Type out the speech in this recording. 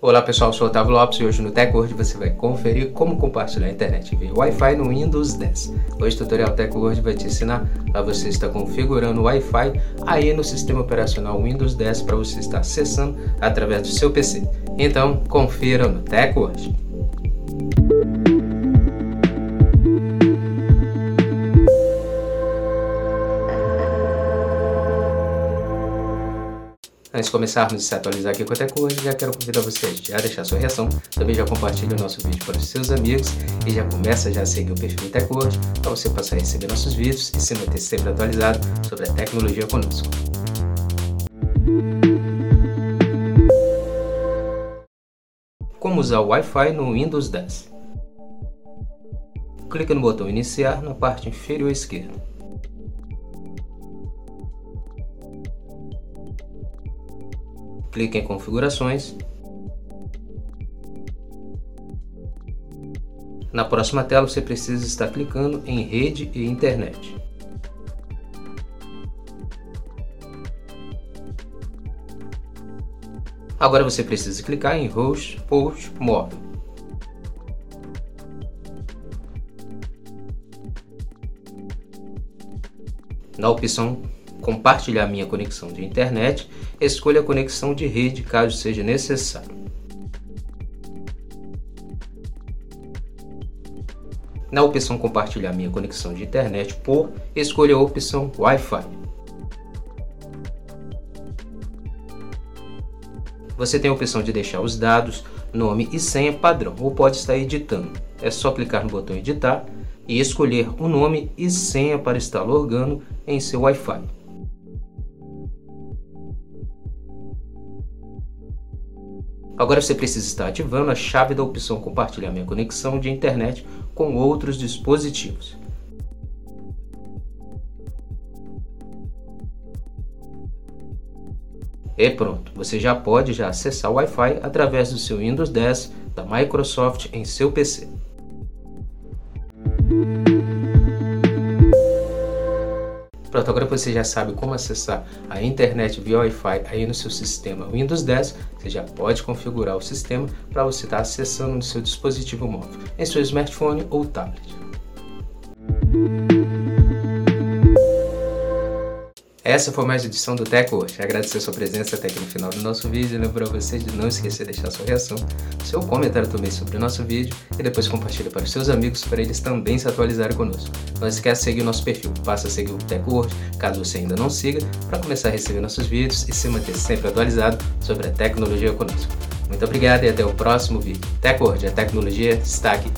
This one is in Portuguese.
Olá pessoal, sou o Otávio Lopes e hoje no TechWord você vai conferir como compartilhar a internet via Wi-Fi no Windows 10. Hoje o tutorial TechWord vai te ensinar a você estar configurando o Wi-Fi aí no sistema operacional Windows 10 para você estar acessando através do seu PC. Então, confira no TechWord. Antes de começarmos a se atualizar aqui com a TechWord, já quero convidar vocês a deixar sua reação, também já compartilhe o nosso vídeo para os seus amigos e já começa já a seguir o perfil TechWord para você passar a receber nossos vídeos e se manter sempre atualizado sobre a tecnologia conosco. Como usar o Wi-Fi no Windows 10? Clique no botão Iniciar na parte inferior esquerda. Clique em configurações. Na próxima tela você precisa estar clicando em rede e internet. Agora você precisa clicar em Host Port Móvel. Na opção compartilhar minha conexão de internet, escolha a conexão de rede caso seja necessário. Na opção compartilhar minha conexão de internet por, escolha a opção Wi-Fi. Você tem a opção de deixar os dados, nome e senha padrão ou pode estar editando. É só clicar no botão editar e escolher o nome e senha para estar logando em seu Wi-Fi. Agora você precisa estar ativando a chave da opção compartilhar minha conexão de internet com outros dispositivos. E pronto, você já pode já acessar o Wi-Fi através do seu Windows 10 da Microsoft em seu PC. Pronto, agora você já sabe como acessar a internet via Wi-Fi aí no seu sistema Windows 10, você já pode configurar o sistema para você estar acessando no seu dispositivo móvel, em seu smartphone ou tablet. Essa foi mais edição do Tech hoje. Agradecer sua presença até aqui no final do nosso vídeo e lembrar você de não esquecer de deixar sua reação, seu comentário também sobre o nosso vídeo e depois compartilhe para os seus amigos para eles também se atualizarem conosco. Não esqueça de seguir o nosso perfil, passa a seguir o Tech World, caso você ainda não siga, para começar a receber nossos vídeos e se manter sempre atualizado sobre a tecnologia conosco. Muito obrigado e até o próximo vídeo. Tech World, a tecnologia está aqui.